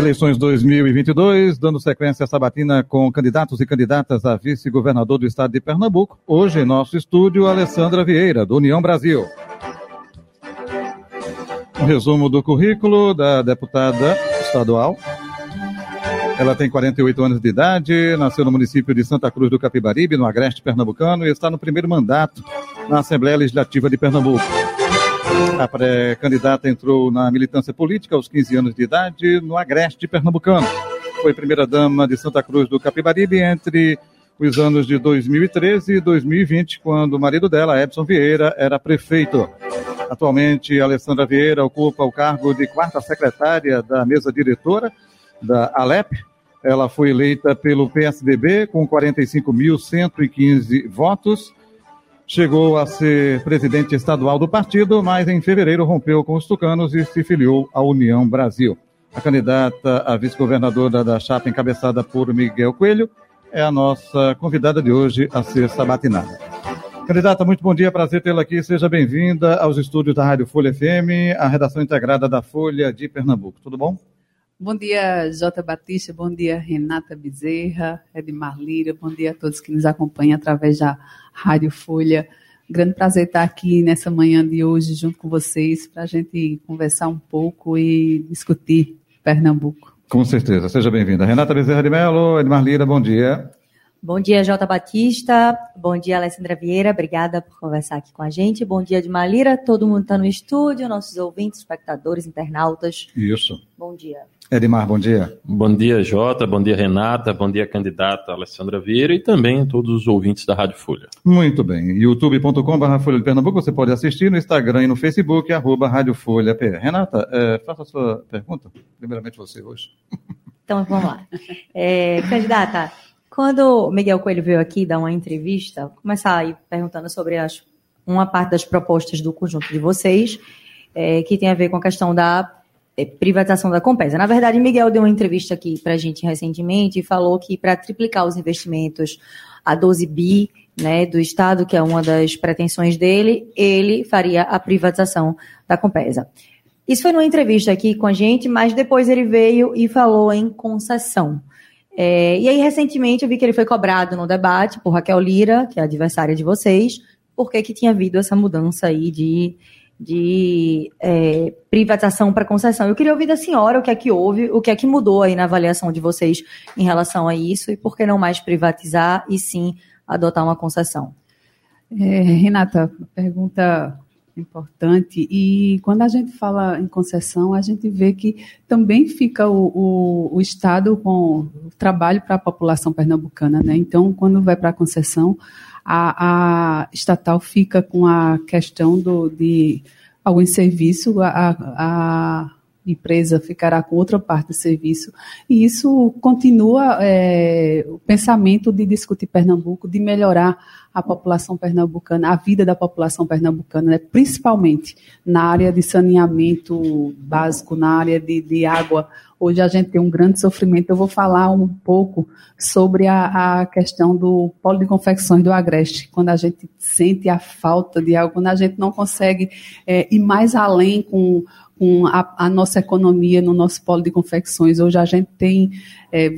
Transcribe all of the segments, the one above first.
Eleições 2022, dando sequência à sabatina com candidatos e candidatas a vice-governador do estado de Pernambuco. Hoje, em nosso estúdio, Alessandra Vieira, do União Brasil. Um resumo do currículo da deputada estadual. Ela tem 48 anos de idade, nasceu no município de Santa Cruz do Capibaribe, no agreste pernambucano, e está no primeiro mandato na Assembleia Legislativa de Pernambuco. A pré-candidata entrou na militância política aos 15 anos de idade no Agreste Pernambucano. Foi primeira-dama de Santa Cruz do Capibaribe entre os anos de 2013 e 2020, quando o marido dela, Edson Vieira, era prefeito. Atualmente, Alessandra Vieira ocupa o cargo de quarta secretária da mesa diretora da Alep. Ela foi eleita pelo PSDB com 45.115 votos Chegou a ser presidente estadual do partido, mas em fevereiro rompeu com os tucanos e se filiou à União Brasil. A candidata a vice-governadora da chapa encabeçada por Miguel Coelho é a nossa convidada de hoje a ser sabatinada. Candidata, muito bom dia, prazer tê-la aqui. Seja bem-vinda aos estúdios da Rádio Folha FM, a redação integrada da Folha de Pernambuco. Tudo bom? Bom dia, Jota Batista, bom dia, Renata Bezerra, Edmar Lira, bom dia a todos que nos acompanham através da Rádio Folha. Grande prazer estar aqui nessa manhã de hoje junto com vocês para a gente conversar um pouco e discutir Pernambuco. Com certeza, seja bem-vinda. Renata Bezerra de Mello, Edmar Lira, bom dia. Bom dia, Jota Batista. Bom dia, Alessandra Vieira. Obrigada por conversar aqui com a gente. Bom dia, Edmar Lira. Todo mundo está no estúdio, nossos ouvintes, espectadores, internautas. Isso. Bom dia. Edmar, bom dia. Bom dia, Jota. Bom dia, Renata. Bom dia, candidata Alessandra Vieira e também todos os ouvintes da Rádio Folha. Muito bem. youtube.com.br Folha de Pernambuco, você pode assistir no Instagram e no Facebook, arroba Rádio Folha PR. Renata, é, faça a sua pergunta. Primeiramente você hoje. Então, vamos lá. É, candidata, quando Miguel Coelho veio aqui dar uma entrevista, começar aí perguntando sobre as, uma parte das propostas do conjunto de vocês, é, que tem a ver com a questão da é, privatização da Compesa. Na verdade, Miguel deu uma entrevista aqui para a gente recentemente e falou que para triplicar os investimentos a 12 bi né, do Estado, que é uma das pretensões dele, ele faria a privatização da Compesa. Isso foi numa entrevista aqui com a gente, mas depois ele veio e falou em concessão. É, e aí, recentemente, eu vi que ele foi cobrado no debate por Raquel Lira, que é adversária de vocês, porque que tinha havido essa mudança aí de de é, privatização para concessão. Eu queria ouvir da senhora o que é que houve, o que é que mudou aí na avaliação de vocês em relação a isso e por que não mais privatizar e sim adotar uma concessão. É, Renata, pergunta importante. E quando a gente fala em concessão, a gente vê que também fica o, o, o Estado com o trabalho para a população pernambucana. Né? Então, quando vai para a concessão, a, a estatal fica com a questão do, de algum serviço, a, a empresa ficará com outra parte do serviço. E isso continua é, o pensamento de discutir Pernambuco, de melhorar a população pernambucana, a vida da população pernambucana, né? principalmente na área de saneamento básico, na área de, de água. Hoje a gente tem um grande sofrimento. Eu vou falar um pouco sobre a, a questão do polo de confecções do Agreste, quando a gente sente a falta de água, quando a gente não consegue é, ir mais além com com a, a, nossa economia no nosso polo de confecções. Hoje a gente tem é,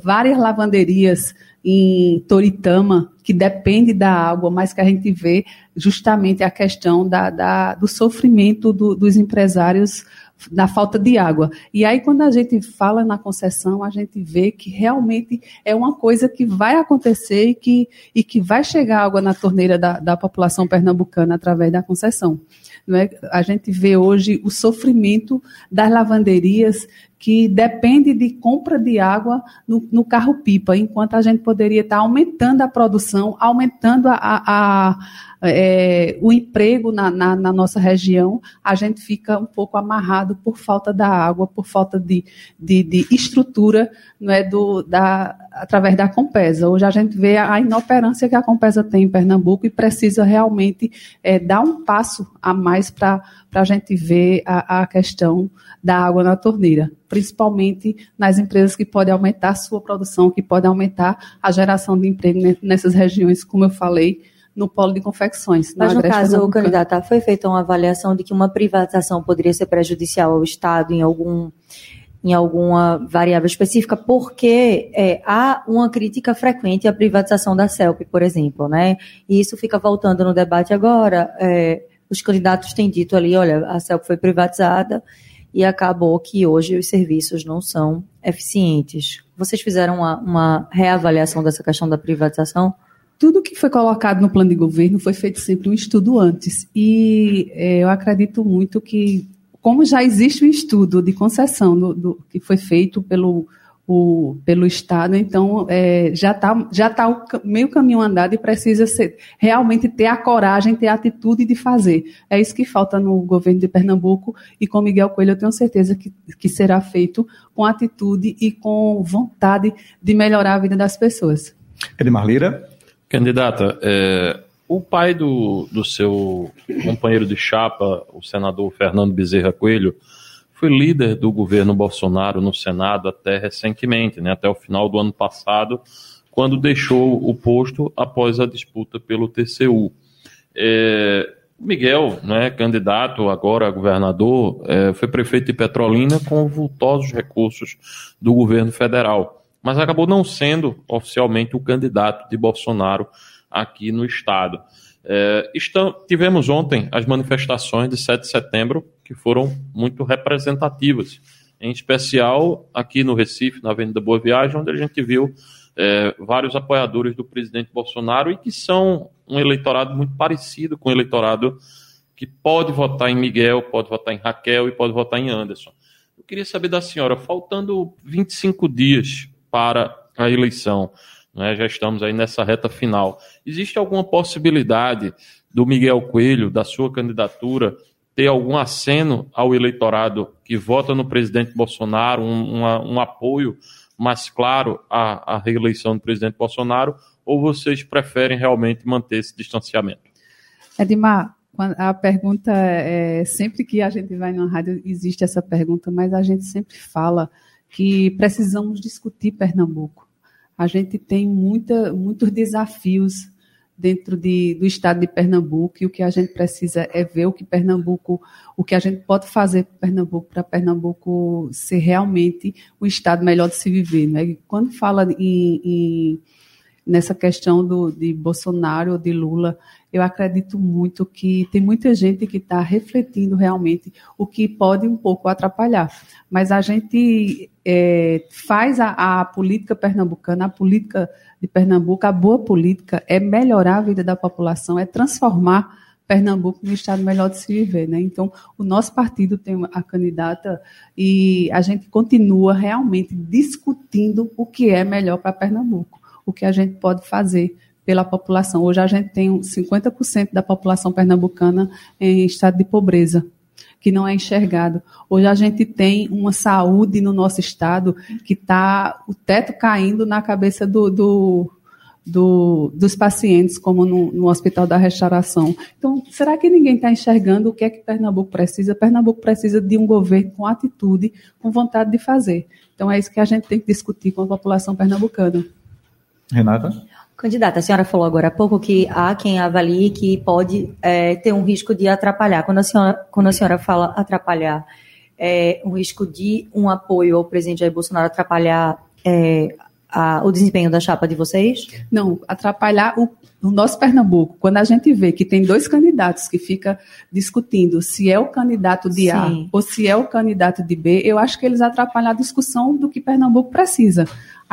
várias lavanderias em Toritama que depende da água, mas que a gente vê justamente a questão da, da, do sofrimento do, dos empresários da falta de água. E aí, quando a gente fala na concessão, a gente vê que realmente é uma coisa que vai acontecer e que, e que vai chegar água na torneira da, da população pernambucana através da concessão. Não é? A gente vê hoje o sofrimento das lavanderias que depende de compra de água no, no carro-pipa, enquanto a gente poderia estar aumentando a produção, aumentando a, a, a é, o emprego na, na, na, nossa região, a gente fica um pouco amarrado por falta da água, por falta de, de, de estrutura não é, do, da, através da Compesa. Hoje a gente vê a inoperância que a Compesa tem em Pernambuco e precisa realmente é, dar um passo a mais para a gente ver a, a, questão da água na torneira, principalmente nas empresas que podem aumentar a sua produção, que podem aumentar a geração de emprego nessas regiões, como eu falei, no polo de confecções. Mas no caso, candidata, foi feita uma avaliação de que uma privatização poderia ser prejudicial ao Estado em algum em alguma variável específica, porque é, há uma crítica frequente à privatização da CELP, por exemplo, né? E isso fica voltando no debate agora. É, os candidatos têm dito ali, olha, a CELP foi privatizada e acabou que hoje os serviços não são eficientes. Vocês fizeram uma, uma reavaliação dessa questão da privatização? tudo que foi colocado no plano de governo foi feito sempre um estudo antes. E é, eu acredito muito que, como já existe um estudo de concessão do, do que foi feito pelo, o, pelo Estado, então é, já está já tá meio caminho andado e precisa ser, realmente ter a coragem, ter a atitude de fazer. É isso que falta no governo de Pernambuco e com Miguel Coelho eu tenho certeza que, que será feito com atitude e com vontade de melhorar a vida das pessoas. Edmar Lira. Candidata, é, o pai do, do seu companheiro de chapa, o senador Fernando Bezerra Coelho, foi líder do governo Bolsonaro no Senado até recentemente, né, até o final do ano passado, quando deixou o posto após a disputa pelo TCU. É, Miguel, né, candidato agora a governador, é, foi prefeito de Petrolina com vultosos recursos do governo federal mas acabou não sendo oficialmente o candidato de Bolsonaro aqui no estado. É, estão, tivemos ontem as manifestações de 7 de setembro, que foram muito representativas, em especial aqui no Recife, na Avenida Boa Viagem, onde a gente viu é, vários apoiadores do presidente Bolsonaro e que são um eleitorado muito parecido com o eleitorado que pode votar em Miguel, pode votar em Raquel e pode votar em Anderson. Eu queria saber da senhora, faltando 25 dias para a eleição. Né? Já estamos aí nessa reta final. Existe alguma possibilidade do Miguel Coelho, da sua candidatura, ter algum aceno ao eleitorado que vota no presidente Bolsonaro, um, uma, um apoio mais claro à, à reeleição do presidente Bolsonaro, ou vocês preferem realmente manter esse distanciamento? Edmar, a pergunta é sempre que a gente vai na rádio existe essa pergunta, mas a gente sempre fala que precisamos discutir Pernambuco. A gente tem muita, muitos desafios dentro de, do estado de Pernambuco e o que a gente precisa é ver o que Pernambuco, o que a gente pode fazer para Pernambuco, para Pernambuco ser realmente o estado melhor de se viver. Né? Quando fala em, em nessa questão do, de Bolsonaro ou de Lula, eu acredito muito que tem muita gente que está refletindo realmente o que pode um pouco atrapalhar. Mas a gente é, faz a, a, política pernambucana, a política de Pernambuco, a boa política é melhorar a vida da população, é transformar Pernambuco no estado melhor de se viver. Né? Então, o nosso partido tem a candidata e a gente continua realmente discutindo o que é melhor para Pernambuco o que a gente pode fazer pela população. Hoje a gente tem 50% da população pernambucana em estado de pobreza, que não é enxergado. Hoje a gente tem uma saúde no nosso estado que está o teto caindo na cabeça do, do, do, dos pacientes, como no, no, Hospital da Restauração. Então, será que ninguém está enxergando o que é que Pernambuco precisa? Pernambuco precisa de um governo com atitude, com vontade de fazer. Então, é isso que a gente tem que discutir com a população pernambucana. Renata? Candidata, a senhora falou agora há pouco que há quem avalie que pode é, ter um risco de atrapalhar. Quando a senhora, quando a senhora fala atrapalhar, é um risco de um apoio ao presidente Jair Bolsonaro atrapalhar é, a, o desempenho da chapa de vocês? Não, atrapalhar o, o, nosso Pernambuco. Quando a gente vê que tem dois candidatos que fica discutindo se é o candidato de Sim. A ou se é o candidato de B, eu acho que eles atrapalham a discussão do que Pernambuco precisa.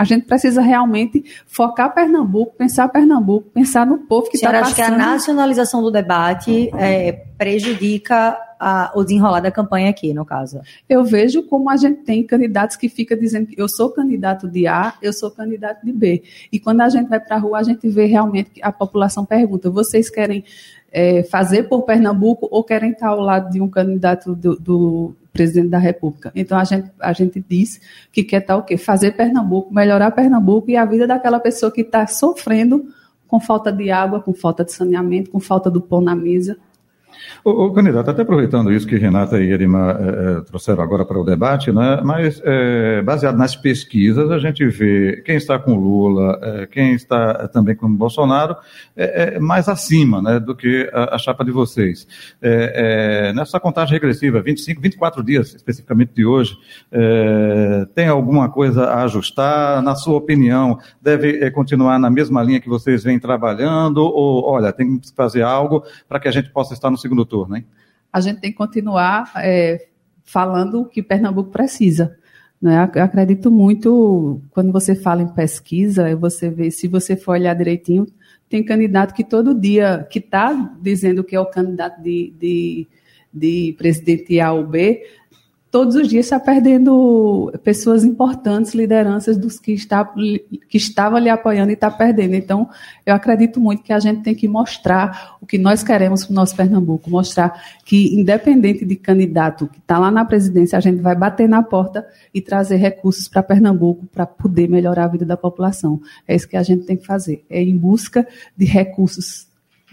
A gente precisa realmente focar Pernambuco, pensar Pernambuco, pensar no povo que está passando. acha que a nacionalização do debate é, prejudica a, o desenrolar da campanha aqui, no caso? Eu vejo como a gente tem candidatos que ficam dizendo que eu sou candidato de A, eu sou candidato de B. E quando a gente vai para a rua, a gente vê realmente que a população pergunta: vocês querem é, fazer por Pernambuco ou querem estar ao lado de um candidato do, do presidente da República. Então a gente, a gente diz que quer estar o quê? Fazer Pernambuco, melhorar Pernambuco e a vida daquela pessoa que está sofrendo com falta de água, com falta de saneamento, com falta do pão na mesa. O, o, candidato, até aproveitando isso que Renata e Erima é, trouxeram agora para o debate, né, mas é, baseado nas pesquisas, a gente vê quem está com Lula, é, quem está também com Bolsonaro, é, mais acima né, do que a, a chapa de vocês. nessa contagem regressiva, 25, 24 dias especificamente de hoje, tem alguma coisa a ajustar? Na sua opinião, deve continuar na mesma linha que vocês vêm trabalhando? Ou, olha, tem que fazer algo para que a gente possa estar no segundo turno, hein? A gente tem que continuar é, falando o que Pernambuco precisa. Né? Acredito muito, quando você fala em pesquisa, você vê, se você for olhar direitinho, tem candidato que todo dia, que está dizendo que é o candidato de, de, de presidente A ou B, todos os dias está perdendo pessoas importantes, lideranças dos que, está, que estavam lhe apoiando e está perdendo. Então, eu acredito muito que a gente tem que mostrar o que nós queremos para o nosso Pernambuco, mostrar que, independente de candidato que está lá na presidência, a gente vai bater na porta e trazer recursos para Pernambuco para poder melhorar a vida da população. É isso que a gente tem que fazer, é em busca de recursos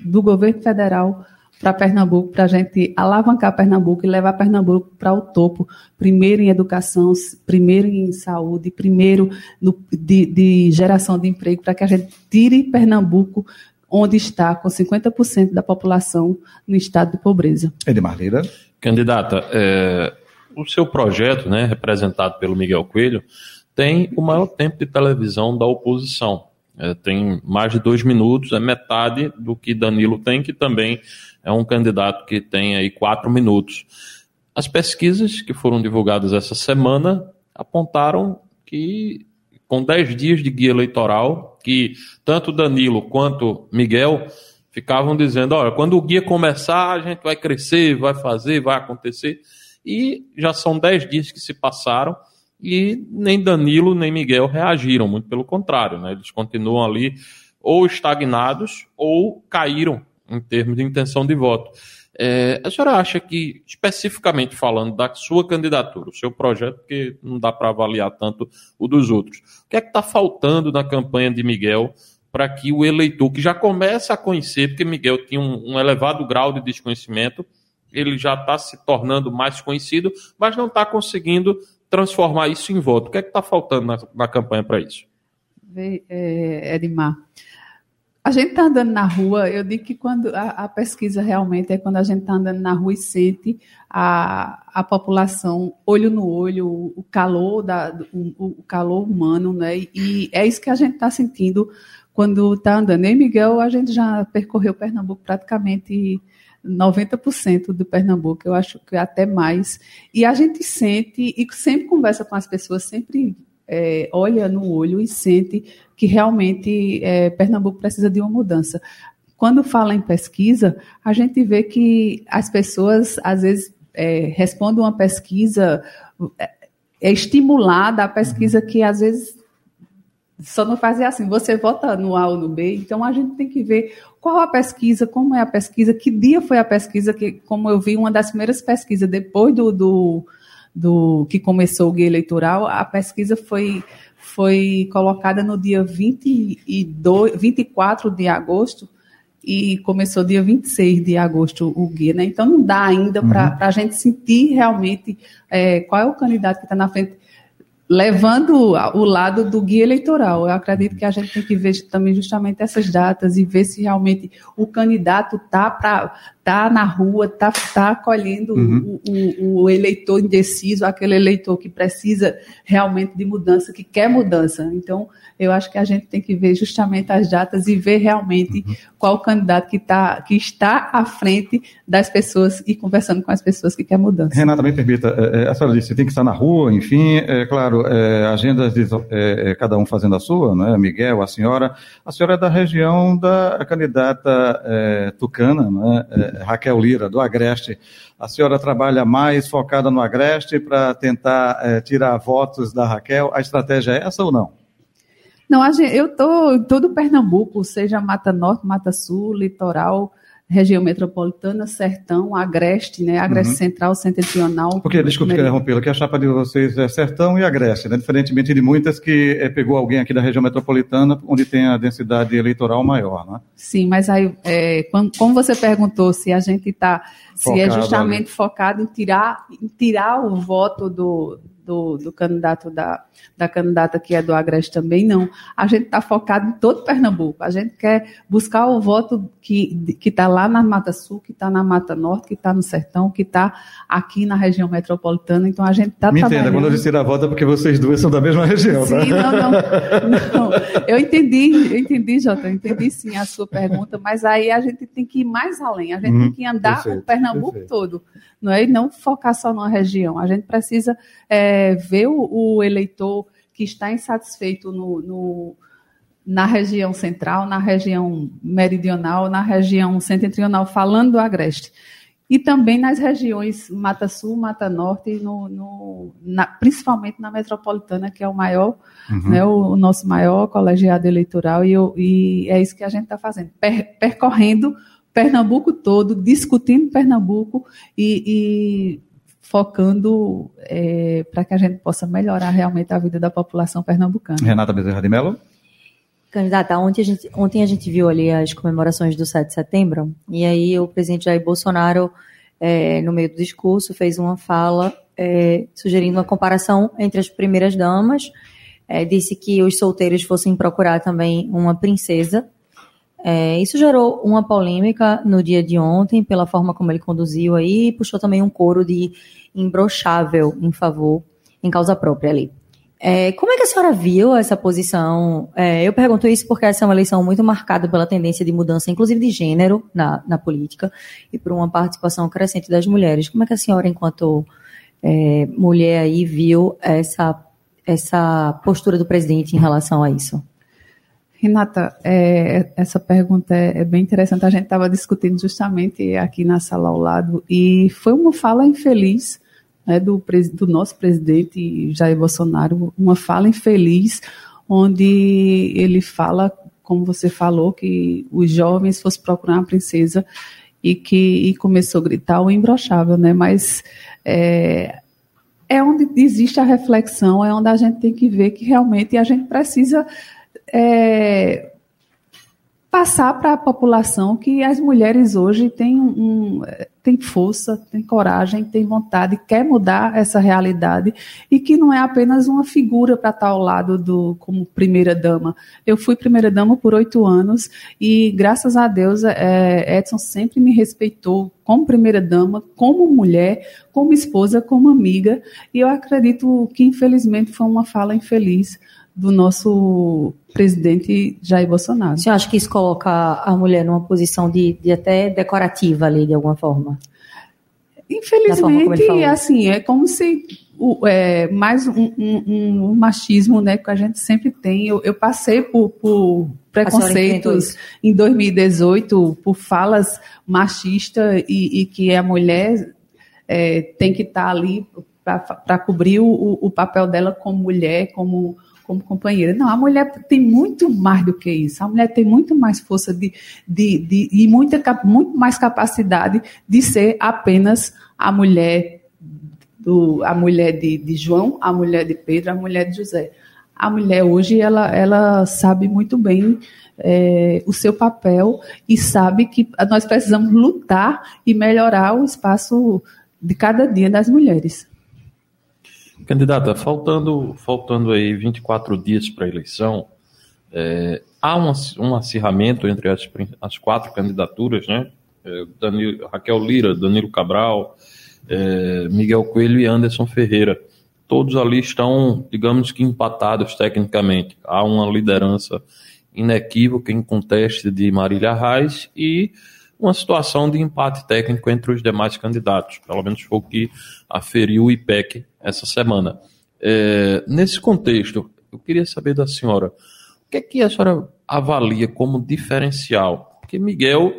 do governo federal para Pernambuco, para a gente alavancar Pernambuco e levar Pernambuco para o topo, primeiro em educação, primeiro em saúde, primeiro no, de, de geração de emprego, para que a gente tire Pernambuco onde está, com 50% da população no estado de pobreza. Edmar Lira. Candidata, é, o seu projeto, né, representado pelo Miguel Coelho, tem o maior tempo de televisão da oposição. É, tem mais de dois minutos, é metade do que Danilo tem, que também é um candidato que tem aí quatro minutos. As pesquisas que foram divulgadas essa semana apontaram que, com dez dias de guia eleitoral, que tanto Danilo quanto Miguel ficavam dizendo: olha, quando o guia começar, a gente vai crescer, vai fazer, vai acontecer. E já são dez dias que se passaram e nem Danilo nem Miguel reagiram, muito pelo contrário, né? eles continuam ali ou estagnados ou caíram em termos de intenção de voto. É, a senhora acha que, especificamente falando da sua candidatura, o seu projeto, porque não dá para avaliar tanto o dos outros, o que é que está faltando na campanha de Miguel para que o eleitor, que já começa a conhecer, porque Miguel tinha um, um elevado grau de desconhecimento, ele já está se tornando mais conhecido, mas não está conseguindo transformar isso em voto. O que é que está faltando na, na campanha para isso? É, Edmar, a gente está andando na rua, eu digo que quando a, a, pesquisa realmente é quando a gente está andando na rua e sente a, a população olho no olho, o, calor da, o, o, calor humano, né? E é isso que a gente está sentindo quando está andando. E Miguel, a gente já percorreu Pernambuco praticamente 90% do Pernambuco, eu acho que até mais. E a gente sente, e sempre conversa com as pessoas, sempre é, olha no olho e sente que realmente é, Pernambuco precisa de uma mudança. Quando fala em pesquisa, a gente vê que as pessoas, às vezes, é, respondem uma pesquisa, é, é estimulada a pesquisa que, às vezes, só não fazer assim, você vota no A ou no B, então a gente tem que ver qual a pesquisa, como é a pesquisa, que dia foi a pesquisa, que, como eu vi, uma das primeiras pesquisas depois do, do, do que começou o guia eleitoral, a pesquisa foi, foi colocada no dia 22, 24 de agosto e começou dia 26 de agosto o guia, né? Então não dá ainda para uhum. a gente sentir realmente é, qual é o candidato que está na frente levando o lado do guia eleitoral. Eu acredito que a gente tem que ver também justamente essas datas e ver se realmente o candidato está tá na rua, está tá acolhendo uhum. o, o, o, eleitor indeciso, aquele eleitor que precisa realmente de mudança, que quer mudança. Então, eu acho que a gente tem que ver justamente as datas e ver realmente uhum. qual o candidato que, tá, que está à frente das pessoas e conversando com as pessoas que querem mudança. Renata, me permita, é, é, a senhora disse, tem que estar na rua, enfim, é claro, é, agendas de é, é, cada um fazendo a sua, né? Miguel, a senhora, a senhora é da região da candidata é, tucana, né? Raquel Lira, do Agreste. A senhora trabalha mais focada no Agreste para tentar tirar votos da Raquel. A estratégia é essa ou não? Não, eu estou em todo Pernambuco, seja Mata Norte, Mata Sul, litoral. Região metropolitana, Sertão, Agreste, né? Agreste Uhum. Central, Setentrional. Porque, desculpe Meri- interrompê-lo, que a chapa de vocês é Sertão e Agreste, né? Diferentemente de muitas que eh, pegou alguém aqui da região metropolitana, onde tem a densidade eleitoral maior, né? Sim, mas aí, é, quando- como você perguntou se a gente está, se é justamente focado em tirar, em tirar o voto do, do, do candidato da, da candidata que é do Agreste também, não. A gente está focado em todo Pernambuco. A gente quer buscar o voto que está lá na Mata Sul, que está na Mata Norte, que está no Sertão, que está aqui na região metropolitana. Então a gente está Me entenda, trabalhando. quando eu disse a volta, é porque vocês duas são da mesma região, tá? Sim, não, não, não. Eu entendi, eu entendi, Jota, eu entendi sim a sua pergunta, mas aí a gente tem que ir mais além, a gente Uhum, tem que andar perfeito, o Pernambuco perfeito. todo, não é? E não focar só numa região. A gente precisa é, ver o, o eleitor que está insatisfeito no, no- na região central, na região meridional, na região setentrional, falando do Agreste. E também nas regiões Mata Sul, Mata Norte, no, no- na- principalmente na metropolitana, que é o maior, Uhum. né, o, o nosso maior colegiado eleitoral, e, eu- e é isso que a gente está fazendo, per- percorrendo Pernambuco todo, discutindo Pernambuco e, e focando para que a gente possa melhorar realmente a vida da população pernambucana. Renata Bezerra de Mello? Candidata, ontem a, gente, ontem a gente viu ali as comemorações do 7 de setembro, e aí o presidente Jair Bolsonaro, eh, no meio do discurso, fez uma fala eh, sugerindo uma comparação entre as primeiras damas, eh, disse que os solteiros fossem procurar também uma princesa. Eh, isso gerou uma polêmica no dia de ontem, pela forma como ele conduziu aí, e puxou também um coro de imbrochável em favor, em causa própria ali. É, como é que a senhora viu essa posição? É, eu pergunto isso porque essa é uma eleição muito marcada pela tendência de mudança, inclusive de gênero, na, na política, e por uma participação crescente das mulheres. Como é que a senhora, enquanto é, mulher aí, viu essa, essa postura do presidente em relação a isso? Renata, é, essa pergunta é, é bem interessante. A gente estava discutindo justamente aqui na sala ao lado e foi uma fala infeliz né, do, do nosso presidente Jair Bolsonaro, uma fala infeliz, onde ele fala, como você falou, que os jovens fossem procurar uma princesa e que e começou a gritar o imbrochável, né? Mas é, é onde existe a reflexão, é onde a gente tem que ver que realmente a gente precisa é, passar para a população que as mulheres hoje têm, um, têm força, têm coragem, têm vontade, quer mudar essa realidade e que não é apenas uma figura para estar ao lado do como primeira dama. Eu fui primeira dama por oito anos e graças a Deus é, Edson sempre me respeitou como primeira dama, como mulher, como esposa, como amiga e eu acredito que infelizmente foi uma fala infeliz do nosso presidente Jair Bolsonaro. Você acha que isso coloca a mulher numa posição de, de até decorativa ali, de alguma forma? Forma Infelizmente, falou. assim, é como se o, é, mais um, um- um machismo né, que a gente sempre tem. Eu, eu passei por, por preconceitos em 2018 por falas machistas e, e que a mulher é, tem que estar ali para cobrir o, o papel dela como mulher, como, como companheira. Não, a mulher tem muito mais do que isso. A mulher tem muito mais força de, de, de- e muita, muito mais capacidade de ser apenas a mulher do, a mulher de, de João, a mulher de Pedro, a mulher de José. A mulher hoje ela, ela sabe muito bem é, o seu papel e sabe que nós precisamos lutar e melhorar o espaço de cada dia das mulheres. Candidata, faltando, faltando aí 24 dias para a eleição, é, há um, um acirramento entre as, as quatro candidaturas, né? É, Danilo- Raquel Lira, Danilo Cabral, é, Miguel Coelho e Anderson Ferreira. Todos ali estão, digamos que empatados tecnicamente. Há uma liderança inequívoca em conteste de Marília Reis e uma situação de empate técnico entre os demais candidatos. Pelo menos foi o que aferiu o IPEC essa semana. É, nesse contexto, eu queria saber da senhora, o que é que a senhora avalia como diferencial? Porque Miguel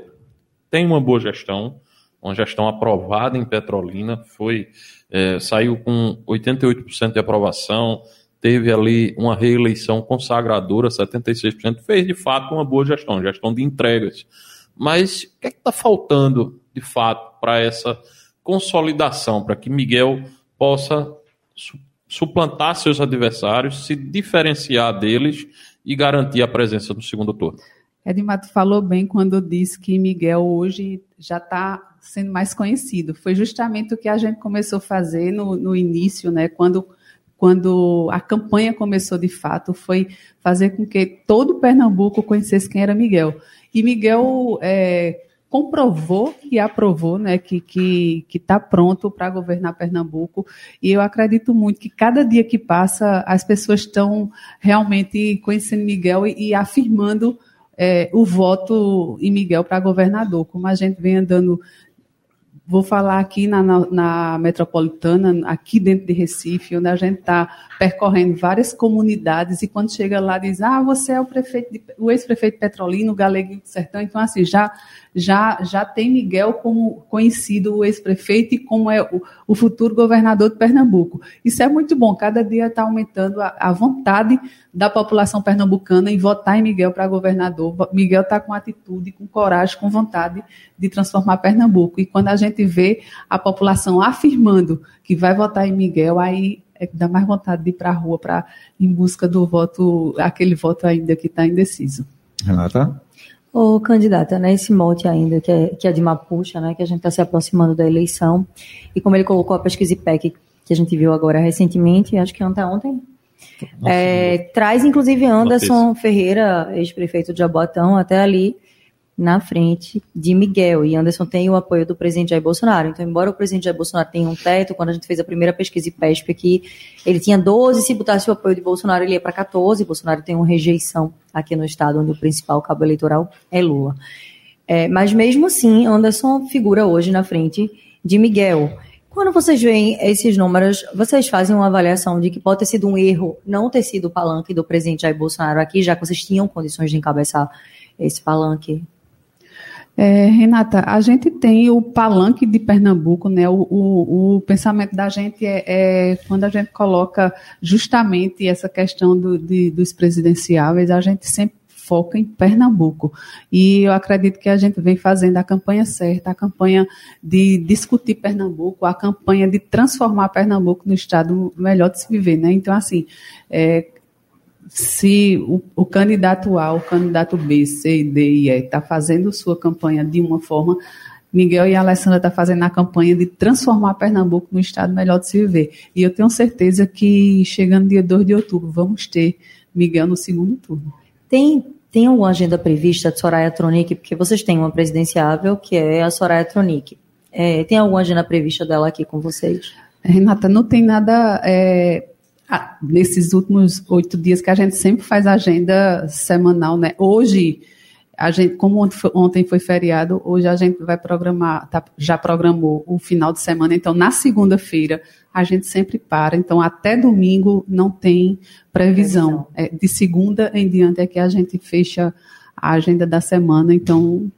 tem uma boa gestão, uma gestão aprovada em Petrolina, foi é, saiu com 88% de aprovação, teve ali uma reeleição consagradora, 76%, fez de fato uma boa gestão, gestão de entregas. Mas o que é está faltando, de fato, para essa consolidação, para que Miguel possa suplantar seus adversários, se diferenciar deles e garantir a presença no segundo turno? Edmato falou bem quando disse que Miguel hoje já está sendo mais conhecido. Foi justamente o que a gente começou a fazer no, no início, né? Quando, quando a campanha começou de fato, foi fazer com que todo Pernambuco conhecesse quem era Miguel. E Miguel é, comprovou e aprovou né, que está que, que tá pronto para governar Pernambuco. E eu acredito muito que cada dia que passa, as pessoas estão realmente conhecendo Miguel e, e afirmando é, o voto em Miguel para governador. Como a gente vem andando Vou falar aqui na, na, na, metropolitana, aqui dentro de Recife, onde a gente está percorrendo várias comunidades e quando chega lá diz, ah, você é o prefeito, de, o ex-prefeito Petrolino, Galeguinho do Sertão, então assim, já, já, já tem Miguel como conhecido o ex-prefeito e como é o, o, futuro governador de Pernambuco. Isso é muito bom, cada dia está aumentando a, a, vontade da população pernambucana em votar em Miguel para governador. Miguel está com atitude, com coragem, com vontade de transformar Pernambuco. E quando a gente vê a população afirmando que vai votar em Miguel, aí é, dá mais vontade de ir para a rua para em busca do voto, aquele voto ainda que está indeciso. Renata? Ô, candidata, né, esse mote ainda, que é, que é de Mapuxa, né, que a gente está se aproximando da eleição, e como ele colocou a pesquisa IPEC, que a gente viu agora recentemente, acho que ontem, ontem é, traz inclusive Anderson Ferreira, ex-prefeito de Jabotão, até ali na frente de Miguel. E Anderson tem o apoio do presidente Jair Bolsonaro. Então, embora o presidente Jair Bolsonaro tenha um teto, quando a gente fez a primeira pesquisa IPESP aqui, ele tinha 12, se botasse o apoio de Bolsonaro, ele ia para 14. Bolsonaro tem uma rejeição aqui no estado, onde o principal cabo eleitoral é Lula. É, mas mesmo assim, Anderson figura hoje na frente de Miguel. Quando vocês veem esses números, vocês fazem uma avaliação de que pode ter sido um erro não ter sido o palanque do presidente Jair Bolsonaro aqui, já que vocês tinham condições de encabeçar esse palanque é, Renata, a gente tem o palanque de Pernambuco, né? O, o, o pensamento da gente é, é, quando a gente coloca justamente essa questão do, de, dos presidenciáveis, a gente sempre foca em Pernambuco. E eu acredito que a gente vem fazendo a campanha certa, a campanha de discutir Pernambuco, a campanha de transformar Pernambuco no estado melhor de se viver, né? Então, assim, é, se o, o, candidato A, o candidato B, C, D e E está fazendo sua campanha de uma forma, Miguel e a Alessandra estão tá fazendo a campanha de transformar Pernambuco no estado melhor de se viver. E eu tenho certeza que chegando dia 2 de outubro vamos ter Miguel no segundo turno. Tem, tem alguma agenda prevista de Soraya Tronic? Porque vocês têm uma presidenciável que é a Soraya Tronic. É, tem alguma agenda prevista dela aqui com vocês? Renata, não tem nada é, nesses últimos oito dias que a gente sempre faz agenda semanal, né? Hoje, a gente, como ontem foi feriado, hoje a gente vai programar, tá, já programou o final de semana, então na segunda-feira a gente sempre para, então até domingo não tem previsão. É, de segunda em diante é que a gente fecha a agenda da semana, então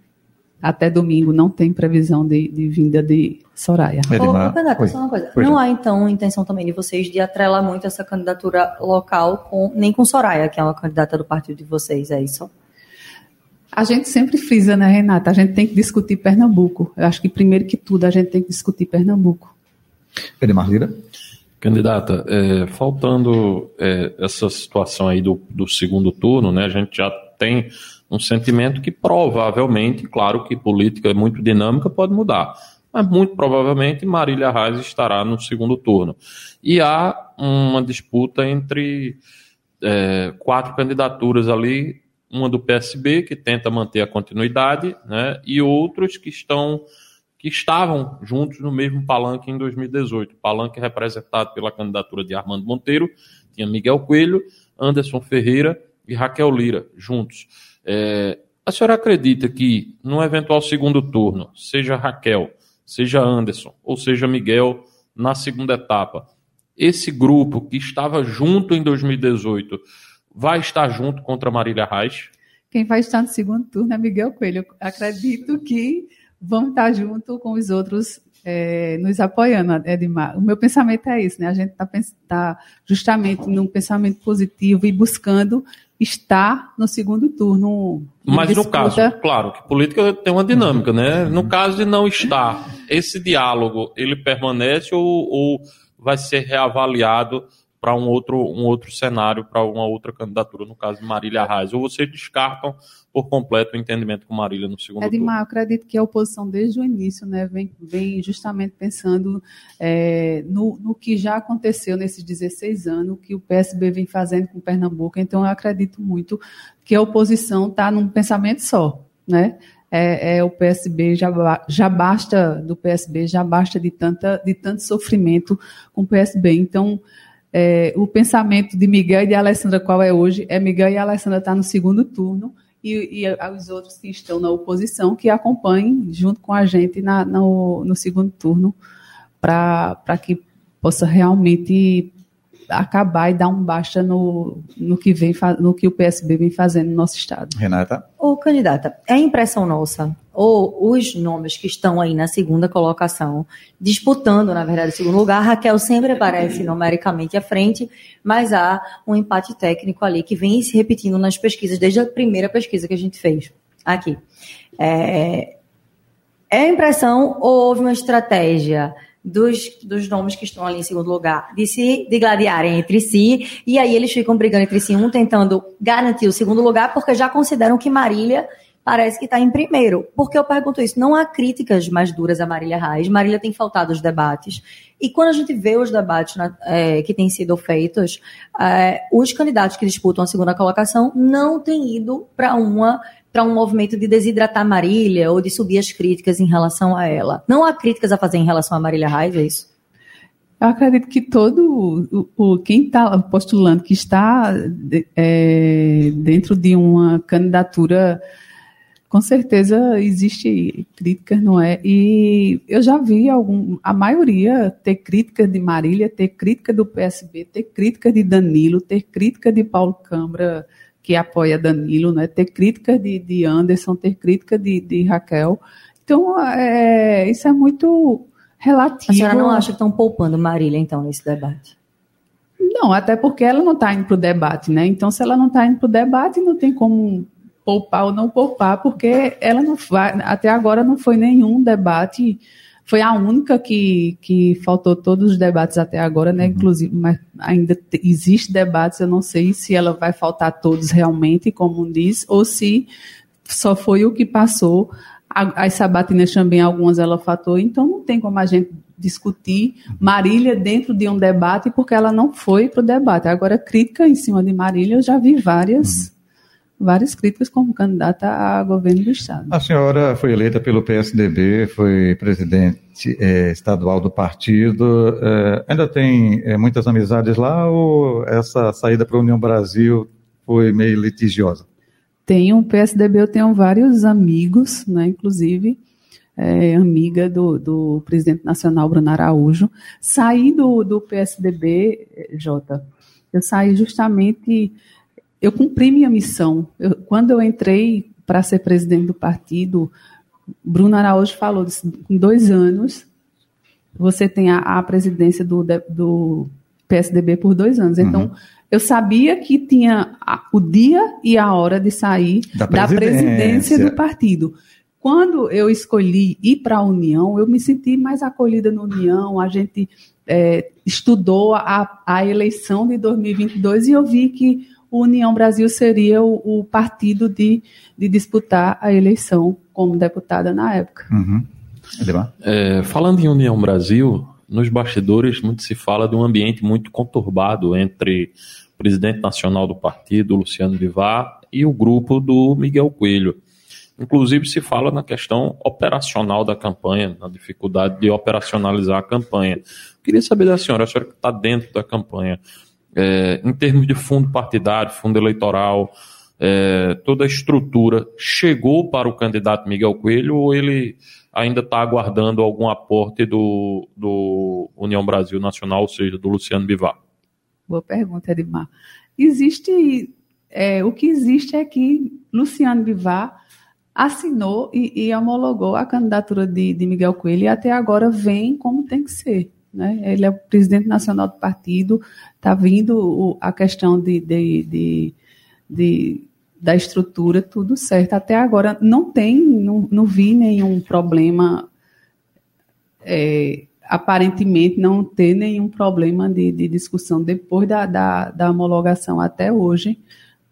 até domingo não tem previsão de, de vinda de Soraya. Ô, só uma coisa. não há, então, intenção também de vocês de atrelar muito essa candidatura local, com, nem com Soraya, que é uma candidata do partido de vocês, é isso? A gente sempre frisa, né, Renata? A gente tem que discutir Pernambuco. Eu acho que, primeiro que tudo, a gente tem que discutir Pernambuco. Edmar Lira. Candidata, é, faltando é, essa situação aí do, do segundo turno, né, a gente já tem um sentimento que provavelmente, claro que política é muito dinâmica, pode mudar, mas muito provavelmente Marília Reis estará no segundo turno. E há uma disputa entre é, quatro candidaturas ali, uma do PSB, que tenta manter a continuidade, né, e outros que estão que estavam juntos no mesmo palanque em 2018. Palanque representado pela candidatura de Armando Monteiro, tinha Miguel Coelho, Anderson Ferreira e Raquel Lira juntos. É, a senhora acredita que, no eventual segundo turno, seja Raquel, seja Anderson ou seja Miguel na segunda etapa, esse grupo que estava junto em 2018 vai estar junto contra Marília Reis? Quem vai estar no segundo turno é Miguel Coelho. Eu acredito que vão estar junto com os outros é, nos apoiando, Edmar. O meu pensamento é isso, né? A gente está tá justamente num pensamento positivo e buscando está no segundo turno. Mas disputa... no caso, claro, que política tem uma dinâmica, né? No caso de não estar, esse diálogo, ele permanece ou, ou vai ser reavaliado para um outro, um outro cenário, para uma outra candidatura, no caso de Marília Reis? Ou vocês descartam por completo o entendimento com Marília no segundo Edmar, turno? eu acredito que a oposição, desde o início, né, vem, vem justamente pensando é, no, no que já aconteceu nesses 16 anos, que o PSB vem fazendo com Pernambuco. Então, eu acredito muito que a oposição está num pensamento só, né? É, é, o PSB já, já basta do PSB já basta de tanta de tanto sofrimento com o PSB então é, o pensamento de Miguel e de Alessandra, qual é hoje, é Miguel e Alessandra estar tá no segundo turno e, e os outros que estão na oposição que acompanhem junto com a gente na, no, no segundo turno para que possa realmente acabar e dar um baixa no, no, que, vem, no que o PSB vem fazendo no nosso estado. Renata? Ô, candidata, é impressão nossa, ou os nomes que estão aí na segunda colocação, disputando, na verdade, o segundo lugar, Raquel sempre aparece numericamente à frente, mas há um empate técnico ali que vem se repetindo nas pesquisas, desde a primeira pesquisa que a gente fez aqui. É, é impressão ou houve uma estratégia dos, dos nomes que estão ali em segundo lugar, de se de gladiarem entre si, e aí eles ficam brigando entre si, um tentando garantir o segundo lugar, porque já consideram que Marília parece que está em primeiro. Por que eu pergunto isso? Não há críticas mais duras a Marília Reis. Marília tem faltado os debates. E quando a gente vê os debates né, é, que têm sido feitos, é, os candidatos que disputam a segunda colocação não têm ido para uma para um movimento de desidratar Marília ou de subir as críticas em relação a ela. Não há críticas a fazer em relação a Marília Reis, é isso? Eu acredito que todo o, o quem está postulando, que está é, dentro de uma candidatura, com certeza existe críticas, não é? E eu já vi algum, a maioria ter críticas de Marília, ter crítica do PSB, ter crítica de Danilo, ter crítica de Paulo Câmara que apoia Danilo, né? ter crítica de, de Anderson, ter crítica de, de Raquel. Então, é, isso é muito relativo. A senhora não acha que estão poupando Marília, então, nesse debate? Não, até porque ela não está indo para o debate, né? Então, se ela não está indo para o debate, não tem como poupar ou não poupar, porque ela não vai, até agora não foi nenhum debate foi a única que, que faltou todos os debates até agora, né? Uhum. Inclusive, mas ainda existe debates, eu não sei se ela vai faltar todos realmente, como diz, ou se só foi o que passou. As sabatinas também, algumas ela fatou, então não tem como a gente discutir uhum. Marília dentro de um debate, porque ela não foi para o debate. Agora, crítica em cima de Marília, eu já vi várias uhum várias críticas como candidata a governo do Estado. A senhora foi eleita pelo PSDB, foi presidente é, estadual do partido. É, ainda tem é, muitas amizades lá ou essa saída para a União Brasil foi meio litigiosa? Tenho, o PSDB eu tenho vários amigos, né, inclusive é, amiga do, do presidente nacional Bruno Araújo. Saí do, do PSDB, Jota, eu saí justamente eu cumpri minha missão. Eu, quando eu entrei para ser presidente do partido, Bruno Araújo falou: em dois anos, você tem a, a presidência do, do, PSDB por dois anos. Uhum. Então, eu sabia que tinha a, o dia e a hora de sair da presidência, da presidência do partido. Quando eu escolhi ir para a União, eu me senti mais acolhida na União. A gente é, estudou a, a eleição de 2022 e eu vi que o União Brasil seria o, o partido de, de, disputar a eleição como deputada na época. Uhum. É, falando em União Brasil, nos bastidores muito se fala de um ambiente muito conturbado entre o presidente nacional do partido, Luciano Bivar, e o grupo do Miguel Coelho. Inclusive se fala na questão operacional da campanha, na dificuldade de operacionalizar a campanha. Queria saber da senhora, a senhora que está dentro da campanha, é, em termos de fundo partidário, fundo eleitoral, é, toda a estrutura chegou para o candidato Miguel Coelho ou ele ainda está aguardando algum aporte do, do União Brasil Nacional, ou seja, do Luciano Bivar? Boa pergunta, Edmar. Existe, é, o que existe é que Luciano Bivar assinou e, e homologou a candidatura de, de Miguel Coelho e até agora vem como tem que ser. Né? Ele é o presidente nacional do partido, está vindo o, a questão de, de, de, de, da estrutura, tudo certo. Até agora não tem, não, não vi nenhum problema, é, aparentemente não ter nenhum problema de, de discussão depois da, da, da, homologação até hoje.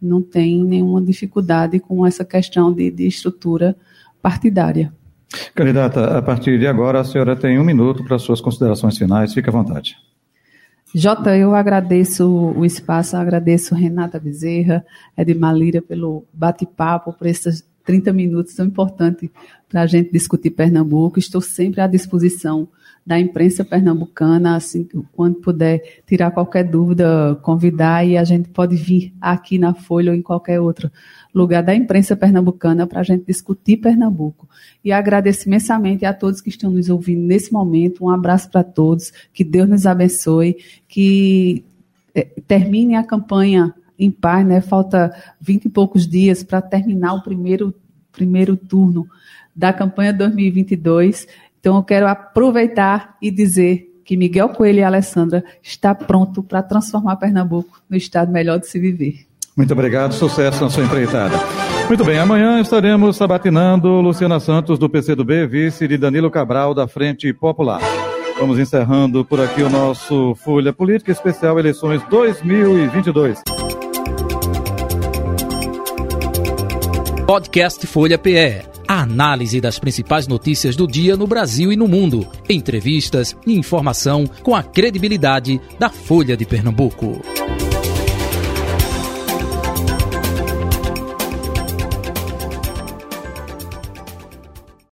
Não tem nenhuma dificuldade com essa questão de, de estrutura partidária. Candidata, a partir de agora a senhora tem um minuto para suas considerações finais. Fique à vontade. Jota, eu agradeço o espaço, agradeço Renata Bezerra, Edmar Lira pelo bate-papo, por esses 30 minutos tão importantes para a gente discutir Pernambuco. Estou sempre à disposição da imprensa pernambucana, assim, quando puder tirar qualquer dúvida, convidar e a gente pode vir aqui na Folha ou em qualquer outro lugar da imprensa pernambucana para a gente discutir Pernambuco. E agradeço imensamente a todos que estão nos ouvindo nesse momento. Um abraço para todos, que Deus nos abençoe, que é, termine a campanha em paz, né? Falta vinte e poucos dias para terminar o primeiro, primeiro turno da campanha 2022 então eu quero aproveitar e dizer que Miguel Coelho e Alessandra está pronto para transformar Pernambuco no estado melhor de se viver. Muito obrigado, sucesso na sua empreitada. Muito bem, amanhã estaremos sabatinando Luciana Santos do PCdoB, vice de Danilo Cabral da Frente Popular. Vamos encerrando por aqui o nosso Folha Política Especial Eleições 2022. Podcast Folha PE a análise das principais notícias do dia no Brasil e no mundo, entrevistas e informação com a credibilidade da Folha de Pernambuco.